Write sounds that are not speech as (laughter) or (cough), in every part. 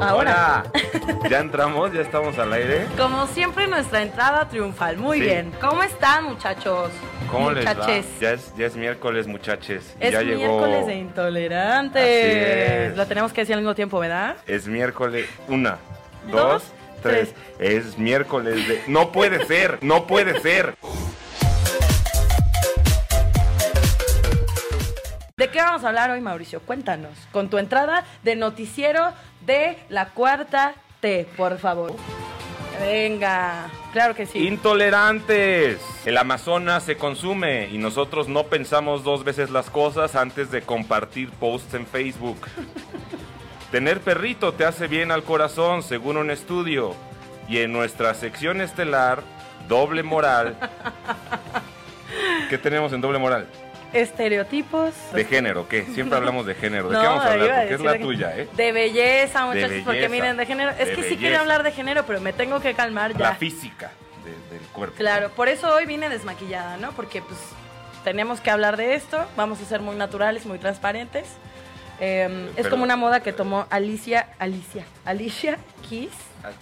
Ahora. Ya entramos, ya estamos al aire. Como siempre, nuestra entrada triunfal. Muy Sí. bien. ¿Cómo están, muchachos? ¿Cómo les va? Muchaches. Ya es, ya es miércoles, muchaches. Es ya miércoles llegó. de intolerantes. Así es. Lo tenemos que decir al mismo tiempo, ¿verdad? Es miércoles. Una, Dos, dos, tres. Es miércoles de. No puede ser, no puede ser. ¿De qué vamos a hablar hoy, Mauricio? Cuéntanos. Con tu entrada de noticiero de la cuarta T, por favor. Venga, claro que sí. Intolerantes. El Amazonas se consume y nosotros no pensamos dos veces las cosas antes de compartir posts en Facebook. (laughs) Tener perrito te hace bien al corazón, según un estudio. Y en nuestra sección estelar, doble moral. (laughs) ¿Qué tenemos en doble moral? Estereotipos. De género, ¿qué? Siempre hablamos de género. ¿De (laughs) No, qué vamos a hablar? Porque es la tuya, ¿eh? De belleza, muchachos, porque belleza, miren, de género. Es de que sí belleza. quería hablar de género, pero me tengo que calmar ya. La física de- del cuerpo. Claro, por eso hoy vine desmaquillada, ¿no? Porque pues tenemos que hablar de esto, vamos a ser muy naturales, muy transparentes. Eh, es como una moda que tomó Alicia, Alicia, Alicia Keys.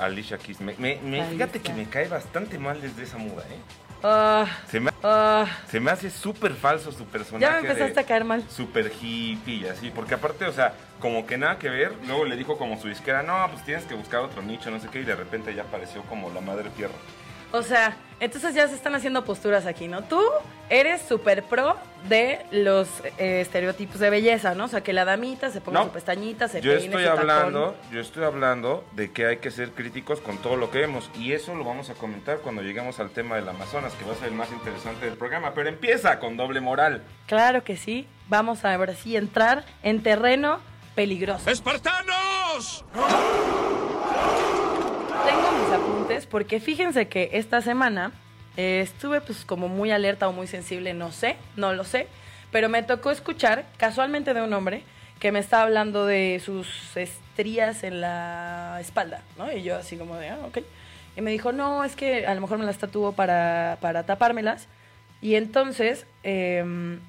A- Alicia Keys. Me, me- me- fíjate que me cae bastante mal desde esa muda, ¿eh? Ah, Se me, ah, se me hace súper falso su personaje. ya me empezaste de a caer mal. Súper hippie y así. Porque aparte, o sea, como que nada que ver. Luego le dijo como su disquera, no, pues tienes que buscar otro nicho, no sé qué. Y de repente ya apareció como la madre tierra. O sea, entonces ya se están haciendo posturas aquí, ¿no? Tú eres súper pro de los eh, estereotipos de belleza, ¿no? O sea, que la damita se ponga No. su pestañita, se Yo peine, estoy su tacón. hablando, yo estoy hablando de que hay que ser críticos con todo lo que vemos y eso lo vamos a comentar cuando lleguemos al tema del Amazonas, que va a ser el más interesante del programa, pero empieza con doble moral. Claro que sí. Vamos a ahora sí entrar en terreno peligroso. ¡Espartanos! Tengo mis apuntes porque fíjense que esta semana eh, estuve pues como muy alerta o muy sensible, no sé, no lo sé, pero me tocó escuchar casualmente de un hombre que me estaba hablando de sus estrías en la espalda, ¿no? Y yo así como de, ah, ok. Y me dijo, no, es que a lo mejor me las tatuó para, para tapármelas. Y entonces, em,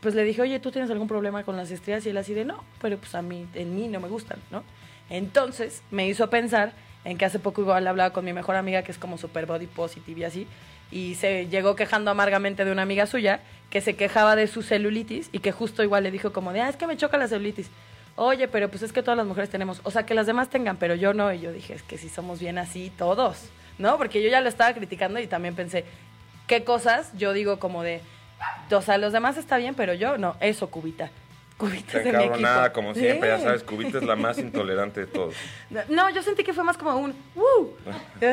pues le dije, oye, ¿tú tienes algún problema con las estrías? Y él así de, no, pero pues a mí, en mí no me gustan, ¿no? Entonces me hizo pensar en que hace poco igual hablaba con mi mejor amiga, que es como super body positive y así, y se llegó quejando amargamente de una amiga suya que se quejaba de su celulitis y que justo igual le dijo como de, ah, es que me choca la celulitis. Oye, pero pues es que todas las mujeres tenemos, o sea, que las demás tengan, pero yo no. Y yo dije, es que si somos bien así todos, ¿no? Porque yo ya lo estaba criticando y también pensé, ¿qué cosas yo digo como de, o sea, los demás está bien, pero yo no, eso, Cubita. Cubita es como siempre, ya sabes, Cubita es la más intolerante de todos. No, yo sentí que fue más como un ¡Woo!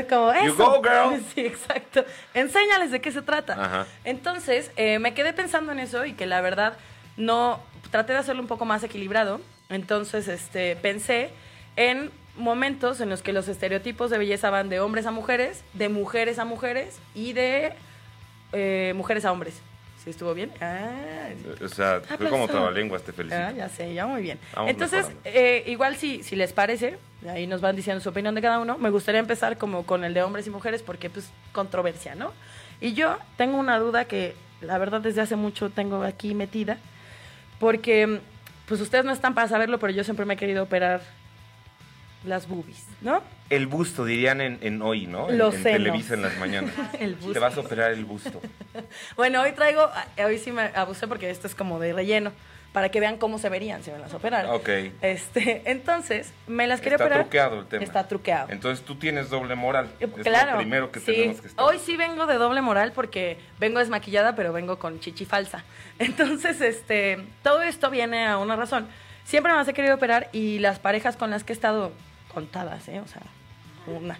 Como eso. You go, girl. (laughs) Sí, exacto. Enséñales de qué se trata. Ajá. Entonces, eh, me quedé pensando en eso y que la verdad no. Traté de hacerlo un poco más equilibrado. Entonces, este, pensé en momentos en los que los estereotipos de belleza van de hombres a mujeres, de mujeres a mujeres y de eh, mujeres a hombres. ¿Sí estuvo bien? Ah, O sea, fue como trabalenguas, te felicito. Ah, ya sé, ya muy bien. Vamos Entonces, eh, igual si, si les parece, ahí nos van diciendo su opinión de cada uno, me gustaría empezar como con el de hombres y mujeres porque pues controversia, ¿no? Y yo tengo una duda que la verdad desde hace mucho tengo aquí metida, porque pues ustedes no están para saberlo, pero yo siempre me he querido operar las boobies, ¿no? El busto, dirían en, en hoy, ¿no? En, Los en. Televisa en las mañanas. (laughs) El busto. Te vas a operar el busto. (laughs) Bueno, hoy traigo, hoy sí me abusé porque esto es como de relleno, para que vean cómo se verían si me las operaran. Ok. Este, entonces, me las quería Está operar. truqueado el tema. Está truqueado. Entonces tú tienes doble moral. Eh, Es claro. lo primero que sí. tenemos que estar. Hoy sí vengo de doble moral porque vengo desmaquillada, pero vengo con chichi falsa. (laughs) Entonces, este, todo esto viene a una razón. Siempre me las he querido operar y las parejas con las que he estado contadas, ¿eh? O sea, una.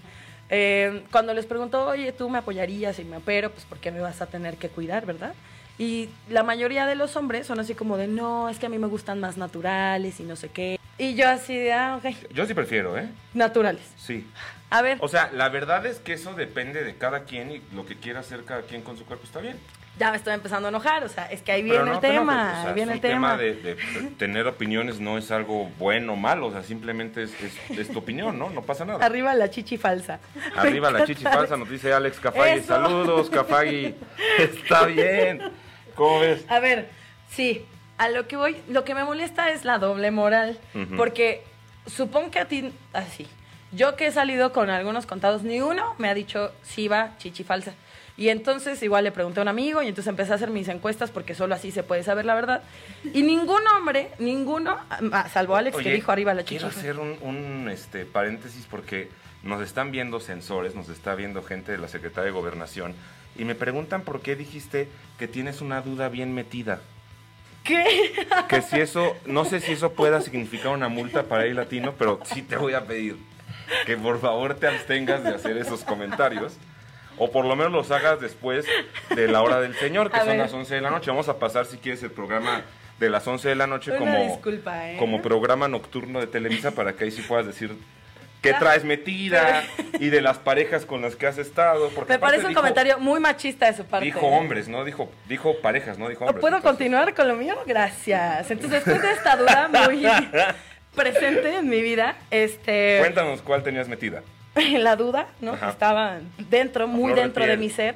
Eh, cuando les pregunto, oye, ¿tú me apoyarías si me opero? Pues porque me vas a tener que cuidar, ¿verdad? Y la mayoría de los hombres son así como de, no, es que a mí me gustan más naturales y no sé qué. Y yo así de, ah, ok, Yo sí prefiero, ¿eh? naturales. Sí. A ver, O sea, la verdad es que eso depende de cada quien y lo que quiera hacer cada quien con su cuerpo está bien. Ya me estoy empezando a enojar, o sea, es que ahí viene no el enojes, tema, o sea, ahí viene el tema. de, tener opiniones no es algo bueno o malo, o sea, simplemente es, es- es tu opinión, ¿no? No pasa nada. Arriba la chichi falsa. Arriba la chichi falsa, nos dice Alex Cafagui. Eso. Saludos, Cafagui. (laughs) Está bien. ¿Cómo ves? A ver, sí, a lo que voy, lo que me molesta es la doble moral, porque supongo que a ti, así. Yo que he salido con algunos contados, ni uno me ha dicho sí va, chichi falsa. Y entonces igual le pregunté a un amigo y entonces empecé a hacer mis encuestas porque solo así se puede saber la verdad. Y ningún hombre, ninguno, ah, salvo Alex que Oye, dijo arriba la chichi. Quiero hacer un, un, este, paréntesis porque nos están viendo censores, nos está viendo gente de la Secretaría de Gobernación y me preguntan por qué dijiste que tienes una duda bien metida. ¿Qué? Que si eso, no sé si eso pueda significar una multa para el latino, pero sí te voy a pedir que por favor te abstengas de hacer esos comentarios. O por lo menos los hagas después de la hora del Señor, que A son ver. las 11 de la noche. Vamos a pasar, si quieres, el programa de las 11 de la noche Una como, disculpa, ¿eh? como programa nocturno de Televisa para que ahí sí puedas decir qué traes metida y de las parejas con las que has estado. Porque Me parece un dijo- comentario muy machista de su parte. Dijo hombres, ¿no? Dijo, dijo parejas, ¿no? Dijo hombres. ¿Puedo Entonces, continuar con lo mío? Gracias. Entonces, después de esta duda muy (laughs) presente en mi vida, este... Cuéntanos cuál tenías metida. (laughs) la duda, ¿no? Ajá. Estaba dentro, muy de dentro de mi ser.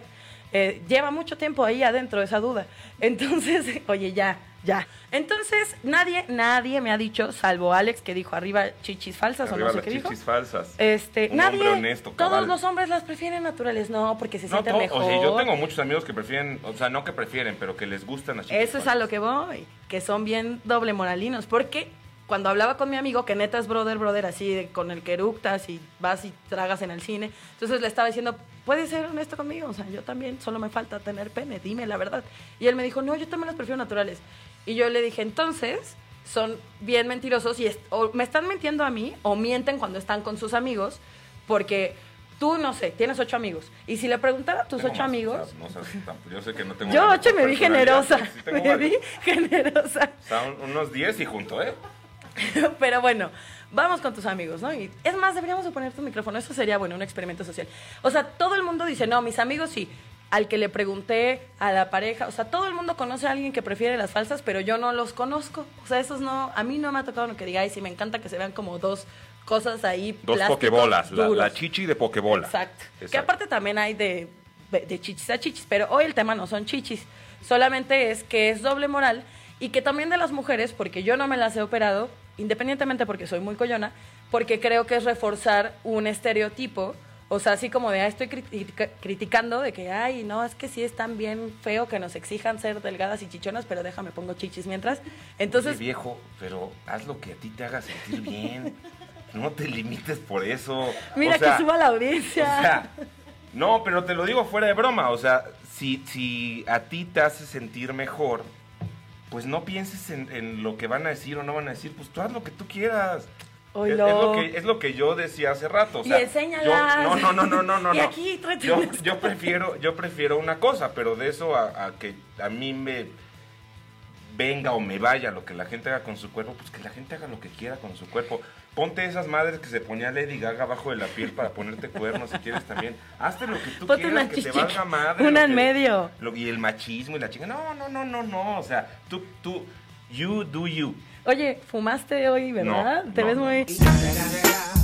Eh, lleva mucho tiempo ahí adentro esa duda. (laughs) Entonces, oye, ya, ya. Entonces, nadie, nadie me ha dicho, salvo Alex que dijo arriba chichis falsas Arriba o no sé las qué dijo. chichis falsas. Este, Un nadie, honesto, todos los hombres las prefieren naturales, no, porque se No, sienten mejor. o sea, yo tengo muchos amigos que prefieren, o sea, no que prefieren, pero que les gustan las chichis Eso es a lo que voy, que son bien doble moralinos, porque cuando hablaba con mi amigo, que neta es brother, brother, así, de- con el que eructas y vas y tragas en el cine, entonces le estaba diciendo, puedes ser honesto conmigo, o sea, yo también, solo me falta tener pene, dime la verdad. Y él me dijo, no, yo también las prefiero naturales. Y yo le dije, entonces, son bien mentirosos y es- o me están mintiendo a mí o mienten cuando están con sus amigos, porque... Tú, no sé, tienes ocho amigos. Y si le preguntara a tus Tengo ocho más, amigos, o sea, no seas tan- yo sé que no tengo yo ocho me vi generosa. sí Me vi generosa. O sea, unos 10 y junto, ¿eh? (laughs) Pero bueno, vamos con tus amigos, ¿no? Y es más, deberíamos de poner tu micrófono. Eso sería, bueno, un experimento social. O sea, todo el mundo dice, no, mis amigos sí. Al que le pregunté, a la pareja, o sea, todo el mundo conoce a alguien que prefiere las falsas, pero yo no los conozco. O sea, esos no, a mí no me ha tocado lo que diga, y me encanta que se vean como dos cosas ahí. Dos pokebolas, la, duros". la chichi de pokebola. Exacto. Que Exacto. aparte también hay de, de chichis a chichis, pero hoy el tema no son chichis, solamente es que es doble moral y que también de las mujeres, porque yo no me las he operado, independientemente porque soy muy coyona, porque creo que es reforzar un estereotipo, o sea, así como de, ah, estoy critica- criticando de que, ay, no, es que sí es tan bien feo que nos exijan ser delgadas y chichonas, pero déjame pongo chichis mientras. Entonces, Oye, viejo, pero haz lo que a ti te haga sentir bien. No te limites por eso. mira O sea, que suba la O audiencia. sea, no, pero te lo digo fuera de broma. O sea, si, si a ti te hace sentir mejor, pues no pienses en, en lo que van a decir o no van a decir. Pues tú haz lo que tú quieras. Es, es lo que, es lo que yo decía hace rato. O Y enséñalas. yo- no, no, no, no, no, no. (laughs) Y no. aquí, tráete yo, yo prefiero, yo prefiero una cosa, pero de eso a, a que a mí me venga o me vaya lo que la gente haga con su cuerpo, pues que la gente haga lo que quiera con su cuerpo. Ponte esas madres que se ponía Lady Gaga abajo de la piel para ponerte cuernos si quieres también. Hazte lo que tú Ponte quieras, una que te valga madre. una en que- medio. lo- y el machismo y la chinga. No, no, no, no, no. O sea, tú, tú, you do you. Oye, fumaste hoy, ¿verdad? No, Te no, ves muy... G.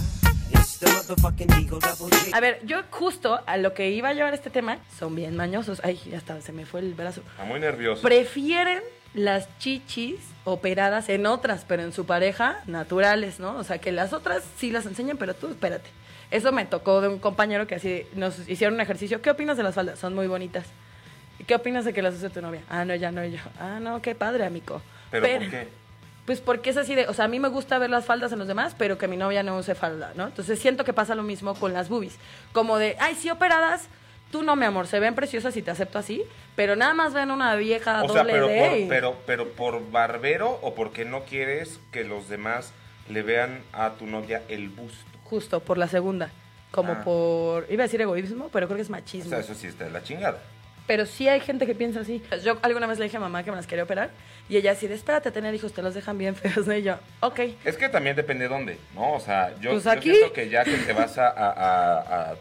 A ver, yo justo a lo que iba a llevar este tema, son bien mañosos. Ay, ya está, se me fue el brazo. Está muy nervioso. Prefieren las chichis operadas en otras, pero en su pareja, naturales, ¿no? O sea, que las otras sí las enseñan, pero tú espérate. Eso me tocó de un compañero que así nos hicieron un ejercicio. ¿Qué opinas de las faldas? Son muy bonitas. ¿Y qué opinas de que las use tu novia? Ah, no, ya no, yo. Ah, no, qué padre, amigo. ¿Pero por qué? Pues porque es así de, o sea, a mí me gusta ver las faldas en los demás, pero que mi novia no use falda, ¿no? Entonces siento que pasa lo mismo con las boobies. Como de, ay, sí operadas, tú no, mi amor, se ven preciosas y te acepto así, pero nada más ven una vieja O sea, doble pero D por, y- pero, pero por barbero o porque no quieres que los demás le vean a tu novia el busto. Justo, por la segunda. Como Ah. por, iba a decir egoísmo, pero creo que es O machismo. sea, eso sí está de la chingada. Pero sí hay gente que piensa así. Yo alguna vez le dije a mamá que me las quería operar y ella así de, espérate a tener hijos, te los dejan bien feos. (laughs) ¿no? Y yo, ok. Es que también depende de dónde, ¿no? O sea, yo, Pues yo siento que ya que te vas a, a- a- a-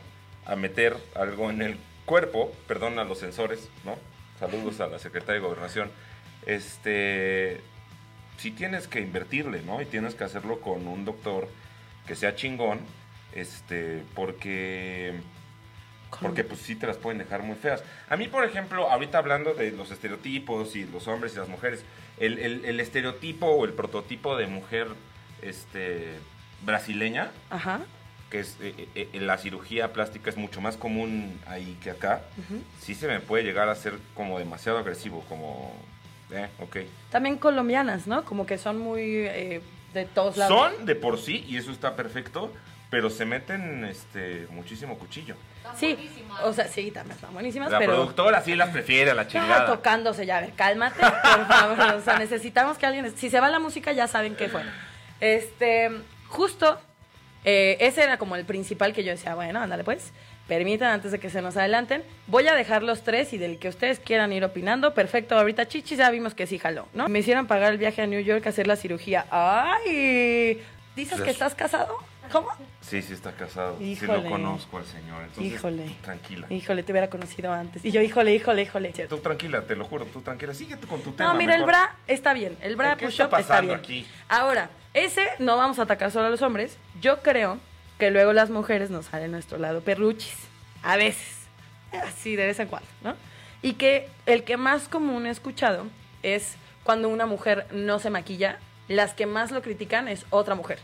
a meter algo en el cuerpo, perdón a los censores, ¿no? Saludos a la secretaria de Gobernación. Este, sí tienes que invertirle, ¿no? Y tienes que hacerlo con un doctor que sea chingón, este, porque... Porque pues sí te las pueden dejar muy feas. A mí, por ejemplo, ahorita hablando de los estereotipos y los hombres y las mujeres, el, el- el estereotipo o el prototipo de mujer este, brasileña, Ajá. Que es eh, eh, eh, la cirugía plástica es mucho más común ahí que acá, sí se me puede llegar a ser como demasiado agresivo, como, eh, ok. También colombianas, ¿no? Como que son muy eh, de todos lados. Son de por sí, y eso está perfecto, pero se meten este muchísimo cuchillo. Sí, o sea, sí, también están buenísimas, La pero... productora sí las prefiere a la Ah, chingada. tocándose ya, a ver, cálmate, por favor. O sea, necesitamos que alguien. Si se va la música, ya saben qué fue. Este, justo, eh, ese era como el principal que yo decía, bueno, ándale pues. Permitan antes de que se nos adelanten. Voy a dejar los tres y del que ustedes quieran ir opinando. Perfecto, ahorita Chichi ya vimos que sí jaló, ¿no? Me hicieron pagar el viaje a New York a hacer la cirugía. ¡Ay! ¿Dices que Pues- estás casado? ¿Cómo? Sí, sí está casado. Sí Híjole. lo conozco al señor. Entonces, Híjole. tranquila. Híjole, te hubiera conocido antes. Y yo, híjole, híjole, híjole. Tú tranquila, te lo juro, tú tranquila. Síguete con tu tema. No, mira, el bra está bien. El bra ¿Qué push-up está está, pasando bien. aquí? Ahora, ese no vamos a atacar solo a los hombres. Yo creo que luego las mujeres nos salen nuestro lado perruchis. A veces. Así, de vez en cuando, ¿no? Y que el que más común he escuchado es cuando una mujer no se maquilla. Las que más lo critican es otra mujer.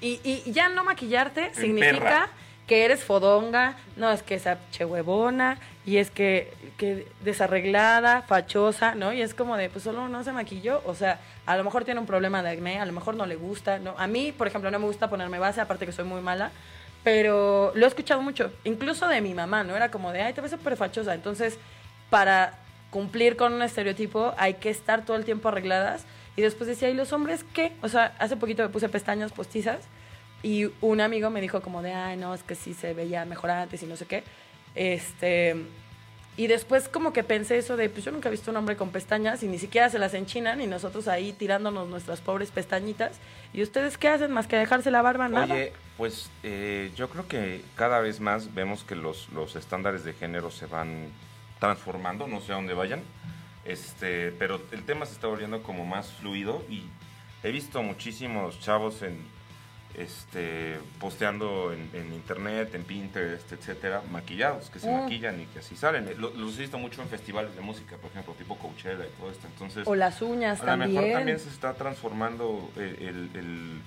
Y, y ya no maquillarte significa perra. que eres fodonga, no es que esa che huevona, y es que, que desarreglada, fachosa, ¿no? Y es como de, pues solo no se maquilló, o sea, a lo mejor tiene un problema de acné, a lo mejor no le gusta, ¿no? A mí, por ejemplo, no me gusta ponerme base, aparte que soy muy mala, pero lo he escuchado mucho, incluso de mi mamá, ¿no? Era como de, ay, te ves súper fachosa, entonces, para cumplir con un estereotipo hay que estar todo el tiempo arregladas. Y después decía, ¿y los hombres qué? O sea, hace poquito me puse pestañas postizas y un amigo me dijo como de, ay, no, es que sí se veía mejor antes y no sé qué. Este, y después como que pensé eso de, pues yo nunca he visto un hombre con pestañas y ni siquiera se las enchinan y nosotros ahí tirándonos nuestras pobres pestañitas. ¿Y ustedes qué hacen más que dejarse la barba? Nada. Oye, pues eh, yo creo que cada vez más vemos que los, los estándares de género se van transformando, no sé a dónde vayan, este, pero el tema se está volviendo como más fluido y he visto muchísimos chavos en este posteando en, en internet, en Pinterest, etcétera, maquillados, que se Mm. maquillan y que así salen. Lo- los he visto mucho en festivales de música, por ejemplo, tipo Coachella y todo esto. Entonces, O las uñas a lo mejor también. también se está transformando el, el- el-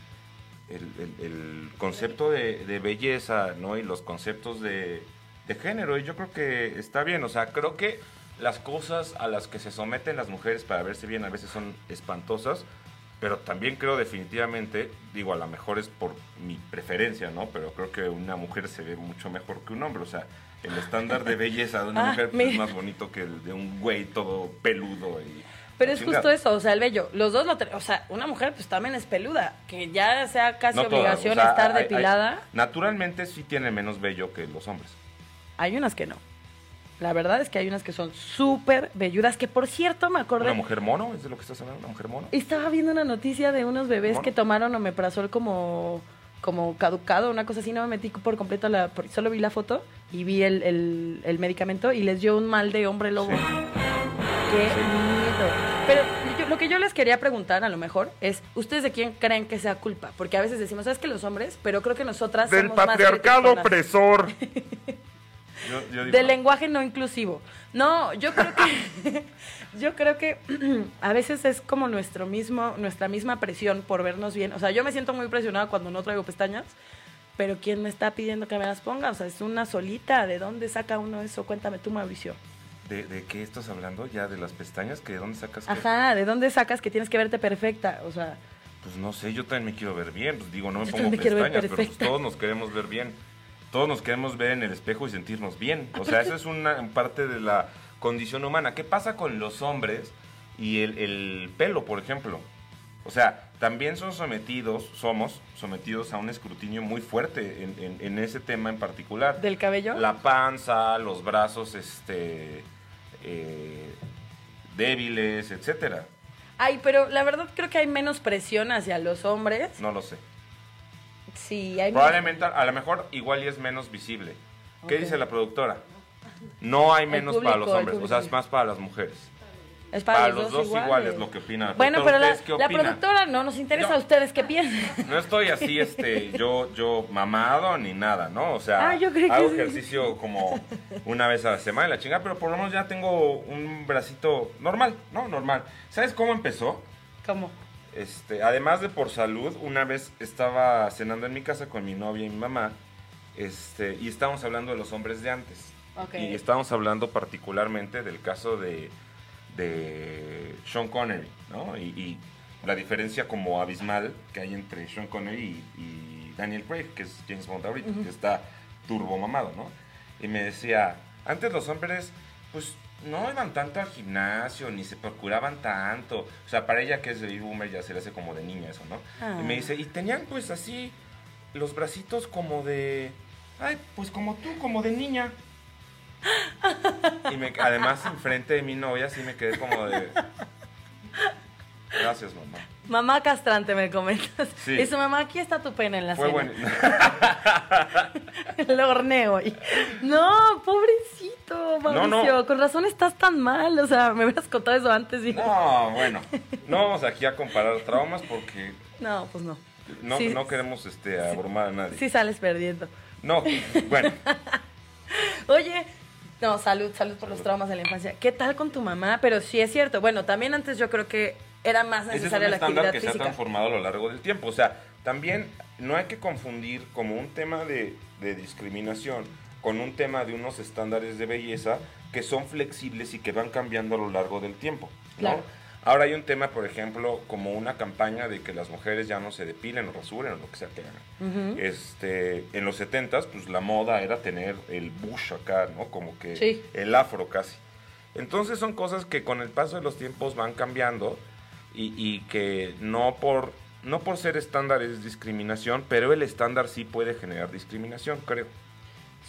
el- el- el concepto de, de belleza, ¿no? Y los conceptos de, de género. Y yo creo que está bien. O sea, creo que las cosas a las que se someten las mujeres para verse bien a veces son espantosas. Pero también creo definitivamente, digo, a lo mejor es por mi preferencia, ¿no? Pero creo que una mujer se ve mucho mejor que un hombre. O sea, el estándar de belleza de una (laughs) Ah, mujer pues, es más bonito que el de un güey todo peludo y... Pero es chingada. justo eso, o sea, el vello. Los dos lo... O sea, una mujer pues también es peluda. Que ya sea casi No obligación o sea, estar hay- hay- depilada. naturalmente sí tiene menos vello que los hombres. Hay unas que no. La verdad es que hay unas que son súper velludas, que por cierto me acordé... ¿Una mujer mono? ¿Es de lo que estás hablando? ¿Una mujer mono? Estaba viendo una noticia de unos bebés ¿Mono? que tomaron omeprazol como, como caducado, una cosa así. No me metí por completo, la, solo vi la foto y vi el, el- el medicamento y les dio un mal de hombre lobo. Qué miedo. Pero yo- lo que yo les quería preguntar a lo mejor es, ¿ustedes de quién creen que sea culpa? Porque a veces decimos, ¿sabes que los hombres? Pero creo que nosotras Del somos patriarcado opresor. (laughs) Yo- yo digo, Del lenguaje no inclusivo. No, yo creo que (laughs) yo creo que (clears throat) a veces es como nuestro mismo nuestra misma presión por vernos bien. O sea, yo me siento muy presionada cuando no traigo pestañas, pero quién me está pidiendo que me las ponga? O sea, es una solita. ¿De dónde saca uno eso? Cuéntame tú, Mauricio. ¿De, de qué estás hablando? ¿Ya de las pestañas? ¿Que ¿De dónde sacas? Ajá, ¿de dónde sacas que tienes que verte perfecta? O sea, Pues no sé, yo también me quiero ver bien. Pues digo, no me Yo pongo pestañas, pero pues todos nos queremos ver bien. Todos nos queremos ver en el espejo y sentirnos bien. O sea, eso es una parte de la condición humana. ¿Qué pasa con los hombres y el, el pelo, por ejemplo? O sea, también son sometidos, somos sometidos a un escrutinio muy fuerte en, en- en ese tema en particular. del cabello. La panza, los brazos este, eh, débiles, etcétera. Ay, pero la verdad creo que hay menos presión hacia los hombres. No lo sé. Sí, hay Probablemente, a lo mejor, igual y es menos visible. ¿Qué dice la productora? No hay menos para los hombres, o sea, es más para las mujeres. Es Para, los dos igual es lo que opina. la Bueno, pero la, ¿Ustedes qué la productora no nos interesa No. a ustedes qué piensan. (laughs) No estoy así, (laughs) este, yo, yo mamado ni nada, ¿no? O sea, Ah, yo creí que hago sí. ejercicio como una vez a la semana, y la chingada, pero por lo menos ya tengo un bracito normal, ¿no? Normal. ¿Sabes cómo empezó? ¿Cómo? Este, además de por salud, una vez estaba cenando en mi casa con mi novia y mi mamá, este, y estábamos hablando de los hombres de antes. Ok. Y estábamos hablando particularmente del caso de, de Sean Connery, ¿no? Y, y la diferencia como abismal que hay entre Sean Connery y, y Daniel Craig, que es James Bond ahorita, que está turbo mamado, ¿no? Y me decía, antes los hombres, pues no iban tanto al gimnasio, ni se procuraban tanto. O sea, para ella que es de boomer ya se le hace como de niña eso, ¿no? Ah. Y me dice, y tenían pues así los bracitos como de, ay, pues como tú, como de niña. Y me, además enfrente de mi novia sí me quedé como de, gracias mamá. Mamá castrante, me comentas. Sí. Y su mamá, aquí está tu pene en la Fue cena. bueno. (laughs) Lo horneo. y- No, pobrecito, No, Mauricio. no. Con razón estás tan mal. O sea, me hubieras contado eso antes. Y... No, bueno, no vamos aquí a comparar traumas porque No, pues no. no, Sí. no queremos este, abrumar a nadie. Sí sales perdiendo. No, bueno, (laughs) Oye, no, salud, salud por los traumas de la infancia. ¿Qué tal con tu mamá? Pero sí es cierto. Bueno, también antes yo creo que era más ese es un necesaria la estándar actividad que se ha física. transformado a lo largo del tiempo. O sea, también no hay que confundir como un tema de, de discriminación con un tema de unos estándares de belleza que son flexibles y que van cambiando a lo largo del tiempo. ¿no? Claro. Ahora hay un tema, por ejemplo, como una campaña de que las mujeres ya no se depilen o rasuren o lo que sea que hagan. Ujú. este, en los 70s, pues la moda era tener el bush acá, ¿no? Como que Sí. el afro casi. Entonces son cosas que con el paso de los tiempos van cambiando y, y que no por, no por ser estándar es discriminación, pero el estándar sí puede generar discriminación, creo.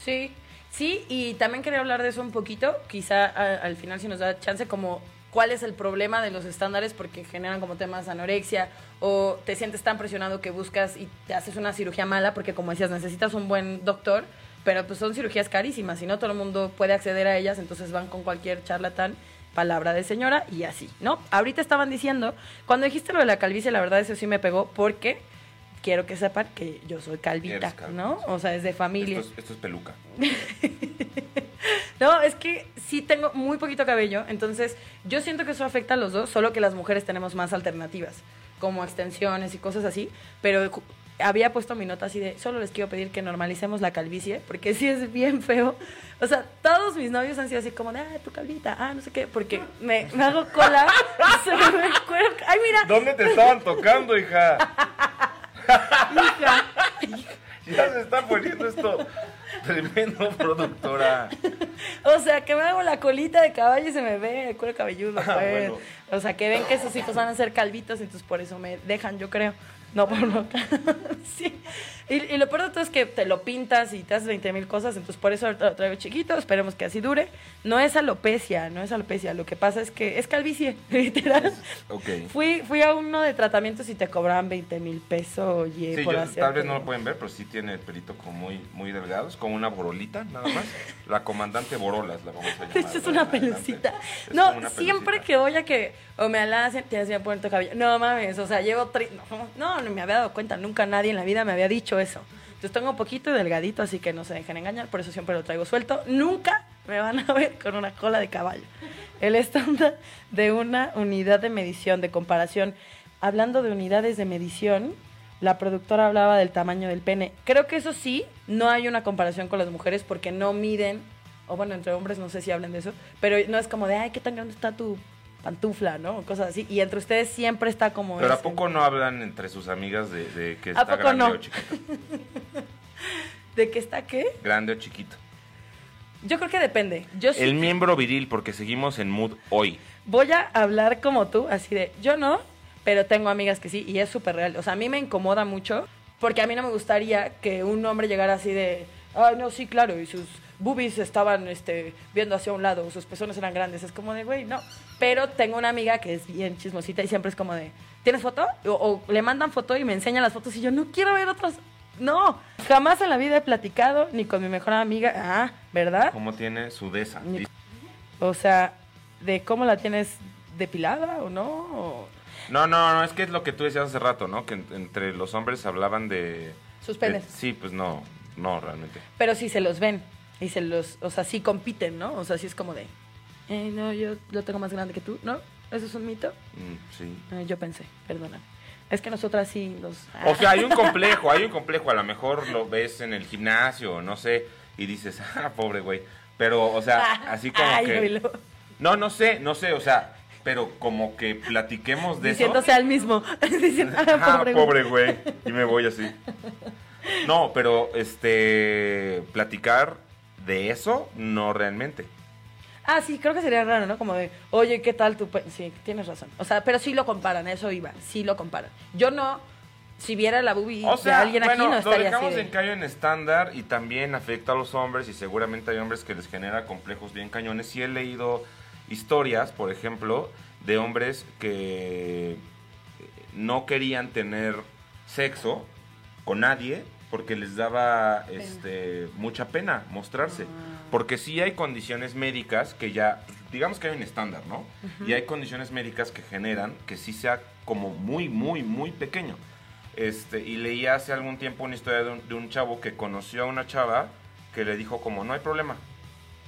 Sí, sí, y también quería hablar de eso un poquito, quizá al final si nos da chance como cuál es el problema de los estándares porque generan como temas anorexia o te sientes tan presionado que buscas y te haces una cirugía mala porque como decías necesitas un buen doctor, pero pues son cirugías carísimas y no todo el mundo puede acceder a ellas, entonces van con cualquier charlatán, palabra de señora y así, ¿no? Ahorita estaban diciendo, cuando dijiste lo de la calvicie, la verdad eso sí me pegó porque quiero que sepan que yo soy calvita, ¿no? O sea, es de familia. Esto es, esto es peluca. (laughs) No, es que sí tengo muy poquito cabello, entonces yo siento que eso afecta a los dos, solo que las mujeres tenemos más alternativas, como extensiones y cosas así, pero había puesto mi nota así de, solo les quiero pedir que normalicemos la calvicie, porque sí es bien feo. O sea, todos mis novios han sido así como de, ah, tu calvita, ah, no sé qué, porque me, me hago cola, se me cuero. Ay, mira, ¿Dónde te estaban tocando, hija? hija. Ya se está poniendo esto tremendo, productora. O sea, que me hago la colita de caballo y se me ve el cuero cabelludo. Ah, pues. bueno. O sea, que ven que sus hijos van a ser calvitos, entonces por eso me dejan, yo creo. No por loca. (laughs) sí. Y, y lo peor de todo es que te lo pintas y te haces 20 mil cosas, entonces por eso ahorita lo traigo chiquito, esperemos que así dure. No es alopecia, no es alopecia. Lo que pasa es que es calvicie, (laughs) literal. Ok. Fui, fui a uno de tratamientos y te cobraban 20 mil pesos. Oye, Sí, por yo- hacerte- tal vez no lo pueden ver, pero sí tiene el pelito como muy, muy delgado, es como una borolita, nada más. (laughs) La comandante Borolas la vamos a llamar. De hecho, es una pelucita. Es No, una siempre pelucita. que voy a que o me alacen, tienes poner tu cabello. No mames, o sea, llevo tres. No, no, no me había dado cuenta, nunca nadie en la vida me había dicho eso. Entonces tengo un poquito delgadito, así que no se dejen engañar, por eso siempre lo traigo suelto. Nunca me van a ver con una cola de caballo. El estándar de una unidad de medición, de comparación. Hablando de unidades de medición, la productora hablaba del tamaño del pene. Creo que eso sí, no hay una comparación con las mujeres porque no miden, o bueno, entre hombres no sé si hablan de eso, pero no es como de, ay, qué tan grande está tu pantufla, ¿no? Cosas así. Y entre ustedes siempre está como... Pero ¿a poco no hablan entre sus amigas de, de que ¿A está poco grande no? o chiquito? (laughs) ¿De qué está qué? Grande o chiquito. Yo creo que depende. Yo sí El miembro viril, porque seguimos en mood hoy. voy a hablar como tú, así de, yo no, pero tengo amigas que sí, y es súper real. O sea, a mí me incomoda mucho, porque a mí no me gustaría que un hombre llegara así de, ay, no, sí, claro, y sus boobies estaban este, viendo hacia un lado, sus pezones eran grandes. Es como de, güey, no. Pero tengo una amiga que es bien chismosita y siempre es como de, ¿tienes foto? O, o le mandan foto y me enseñan las fotos y yo no quiero ver otras. No, jamás en la vida he platicado ni con mi mejor amiga. Ah, ¿verdad? ¿Cómo tiene sudeza? Ni- O sea, de cómo la tienes depilada o no. o- No, no, no, es que es lo que tú decías hace rato, ¿no? Que en- entre los hombres hablaban de... Sus penes. de- sí, pues no, no, realmente. Pero sí se los ven. Y se los, o sea, sí compiten, ¿no? O sea, sí es como de, eh, no, yo lo tengo más grande que tú, ¿no? ¿Eso es un mito? Mm, sí. Eh, yo pensé, perdona. Es que nosotras sí los... O sea, hay un complejo, hay un (laughs) complejo. A lo mejor lo ves en el gimnasio, no sé, y dices, (laughs) ah, pobre güey. Pero, o sea, así como Ay, que... No, no sé, no sé, o sea, pero como que platiquemos de Diciéndose eso. al mismo. (laughs) Diciendo, ah, Ah, pobre, güey. pobre güey. Y me voy así. No, pero este platicar de eso no realmente. Ah, sí, creo que sería raro, ¿no? Como de, oye, ¿qué tal tu... pe-?" Sí, tienes razón. O sea, pero sí lo comparan, eso iba, sí lo comparan. Yo no, si viera la boobie O sea, de alguien bueno, aquí, no lo estaría dejamos así de... en estándar y también afecta a los hombres y seguramente hay hombres que les genera complejos bien cañones. Sí he leído historias, por ejemplo, de hombres que eh, no querían tener sexo con nadie porque les daba este, mucha pena mostrarse. Ah. Porque sí hay condiciones médicas que ya, digamos que hay un estándar, ¿no? Y hay condiciones médicas que generan que sí sea como muy, muy, muy pequeño. Este, y leí hace algún tiempo una historia de un, de un chavo que conoció a una chava que le dijo como, no hay problema.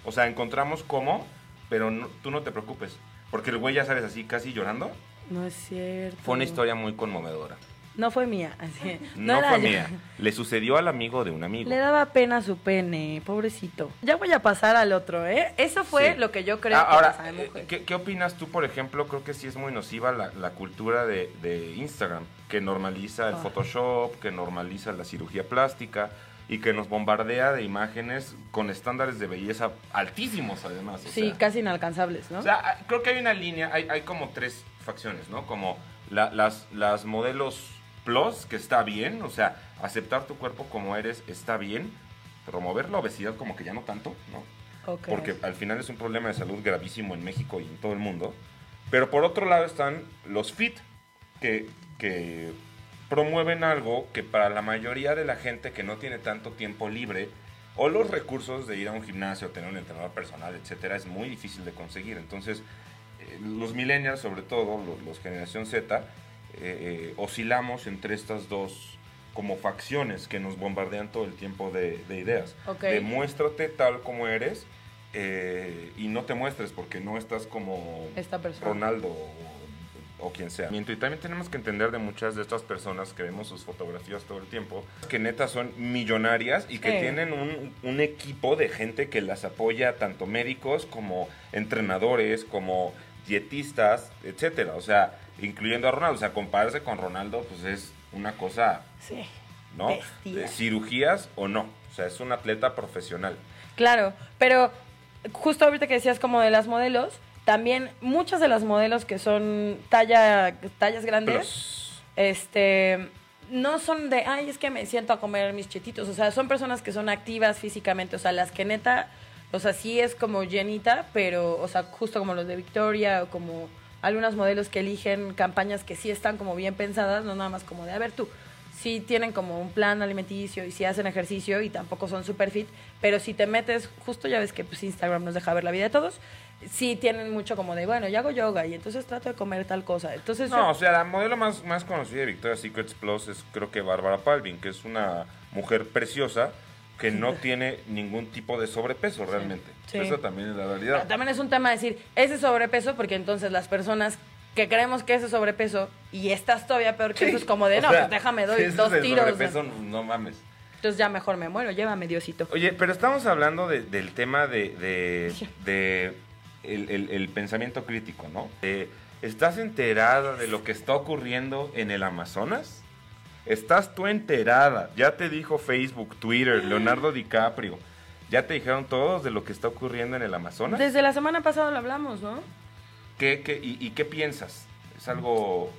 O sea, encontramos cómo, pero no- tú no te preocupes. Porque el güey, ya sabes, así casi llorando. No es cierto. Fue una historia muy conmovedora. No fue mía, así. (laughs) No, era fue yo. mía. Le sucedió al amigo de un amigo. Le daba pena su pene, pobrecito. Ya voy a pasar al otro, ¿eh? Eso fue Sí. lo que yo creo Ah, que Ahora, pasa de mujer. ¿qué, qué opinas tú, por ejemplo? Creo que sí es muy nociva la, la cultura de, de Instagram, que normaliza el Ah. Photoshop, que normaliza la cirugía plástica y que nos bombardea de imágenes con estándares de belleza altísimos, además. o Sí, sea. casi inalcanzables, ¿no? O sea, ah, creo que hay una línea, hay, hay como tres facciones, ¿no? Como la- las, las modelos plus, que está bien, o sea, aceptar tu cuerpo como eres está bien, promover la obesidad como que ya no tanto, ¿no? Porque al final es un problema de salud gravísimo en México y en todo el mundo. Pero por otro lado están los fit, que, que promueven algo que para la mayoría de la gente que no tiene tanto tiempo libre o los recursos de ir a un gimnasio, tener un entrenador personal, etcétera, es muy difícil de conseguir. Entonces, eh, los millennials, sobre todo, los, los generación Z, eh, eh, oscilamos entre estas dos como facciones que nos bombardean todo el tiempo de, de ideas. Ok. De muéstrate tal como eres eh, y no te muestres porque no estás como Esta persona. Ronaldo o, o quien sea. Y también tenemos que entender de muchas de estas personas que vemos sus fotografías todo el tiempo, que neta son millonarias y que Sí. tienen un, un equipo de gente que las apoya, tanto médicos como entrenadores, como dietistas, etcétera. O sea, incluyendo a Ronaldo. O sea, compararse con Ronaldo, pues es una cosa, Sí. ¿no? Bestia. De cirugías o no. O sea, es un atleta profesional. Claro, pero justo ahorita que decías como de las modelos, también muchas de las modelos que son talla, tallas grandes, Plus. este, no son de, ay, es que me siento a comer mis chetitos, o sea, son personas que son activas físicamente, o sea, las que neta, o sea, sí es como llenita, pero, o sea, justo como los de Victoria o como algunas modelos que eligen campañas que sí están como bien pensadas, no nada más como de, a ver tú, sí tienen como un plan alimenticio y sí hacen ejercicio y tampoco son super fit, pero si te metes, justo ya ves que pues Instagram nos deja ver la vida de todos, sí tienen mucho como de, bueno, yo hago yoga y entonces trato de comer tal cosa. Entonces, No, yo- o sea, la modelo más, más conocida de Victoria's Secret Plus es creo que Bárbara Palvin, que es una mujer preciosa que no tiene ningún tipo de sobrepeso realmente. Sí. Esa también es la Pero realidad. también es un tema decir, ese sobrepeso, porque entonces las personas que creemos que ese sobrepeso y estás todavía peor que eso es como de, O no, sea, pues déjame, doy si dos es el tiros. sobrepeso, no mames. Entonces ya mejor me muero, llévame Diosito. Oye, pero estamos hablando de- del tema de, de, de el, el- el pensamiento crítico, ¿no? De, ¿Estás enterada de lo que está ocurriendo en el Amazonas? ¿Estás tú enterada? Ya te dijo Facebook, Twitter, Leonardo DiCaprio. ¿Ya te dijeron todos de lo que está ocurriendo en el Amazonas? Desde la semana pasada lo hablamos, ¿no? ¿Qué, qué- y, y qué piensas? ¿Es algo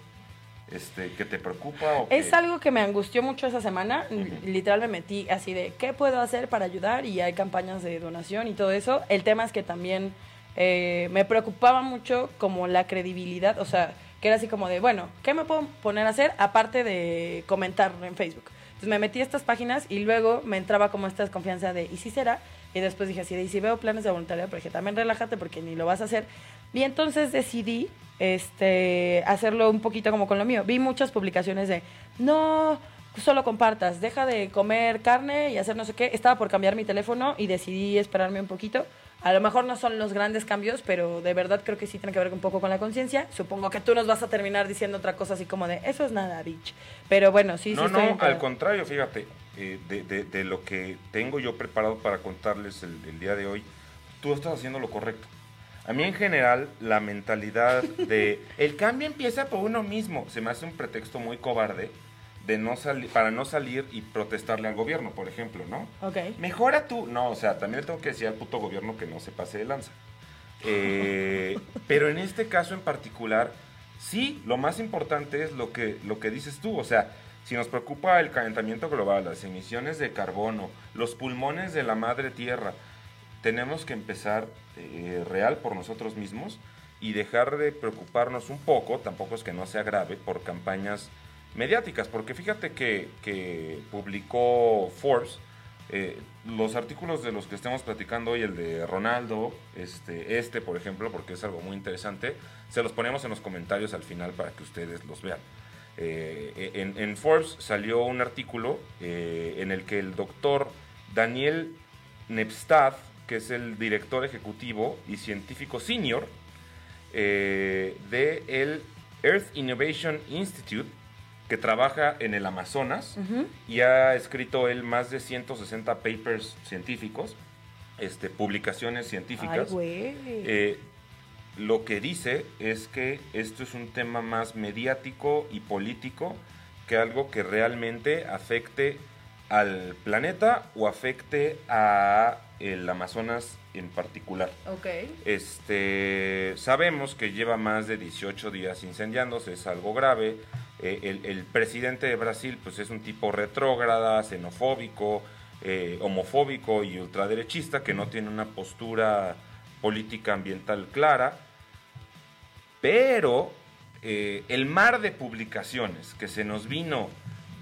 este, que te preocupa? O Es algo que me angustió mucho esa semana. Literal me metí así de, ¿qué puedo hacer para ayudar? Y hay campañas de donación y todo eso. El tema es que también eh, me preocupaba mucho como la credibilidad, o sea, que era así como de, bueno, ¿qué me puedo poner a hacer aparte de comentar en Facebook? Entonces me metí a estas páginas y luego me entraba como esta desconfianza de, ¿y si será? Y después dije así de, ¿y si veo planes de voluntariado? Dije, también relájate porque ni lo vas a hacer. Y entonces decidí este, hacerlo un poquito como con lo mío. Vi muchas publicaciones de, no, solo compartas, deja de comer carne y hacer no sé qué. Estaba por cambiar mi teléfono y decidí esperarme un poquito. A lo mejor no son los grandes cambios, pero de verdad creo que sí tiene que ver un poco con la conciencia. Supongo que tú nos vas a terminar diciendo otra cosa así como de, eso es nada, bitch. Pero bueno, sí, no, sí no, enterada. al contrario, fíjate, eh, de, de- de lo que tengo yo preparado para contarles el, el día de hoy, tú estás haciendo lo correcto. A mí en general la mentalidad de el cambio empieza por uno mismo se me hace un pretexto muy cobarde de no salir para no salir y protestarle al gobierno, por ejemplo, ¿no? Ok. Mejora tú. No, o sea, también le tengo que decir al puto gobierno que no se pase de lanza. Eh, (laughs) pero en este caso en particular, sí, lo más importante es lo que, lo que dices tú. O sea, si nos preocupa el calentamiento global, las emisiones de carbono, los pulmones de la madre tierra, tenemos que empezar eh, real por nosotros mismos y dejar de preocuparnos un poco, tampoco es que no sea grave, por campañas mediáticas, porque fíjate que, que publicó Forbes eh, los artículos de los que estemos platicando hoy, el de Ronaldo, este, este por ejemplo, porque es algo muy interesante, se los ponemos en los comentarios al final para que ustedes los vean. Eh, en, en Forbes salió un artículo eh, en el que el doctor Daniel Nepstad, que es el director ejecutivo y científico senior eh, de Earth Innovation Institute, que trabaja en el Amazonas y ha escrito él más de 160 papers científicos, este, publicaciones científicas. Eh, lo que dice es que esto es un tema más mediático y político que algo que realmente afecte al planeta o afecte a el Amazonas en particular. ok. Este, sabemos que lleva más de 18 días incendiándose, es algo grave. Eh, el, el presidente de Brasil pues es un tipo retrógrada, xenofóbico, eh, homofóbico y ultraderechista que no tiene una postura política ambiental clara. Pero eh, el mar de publicaciones que se nos vino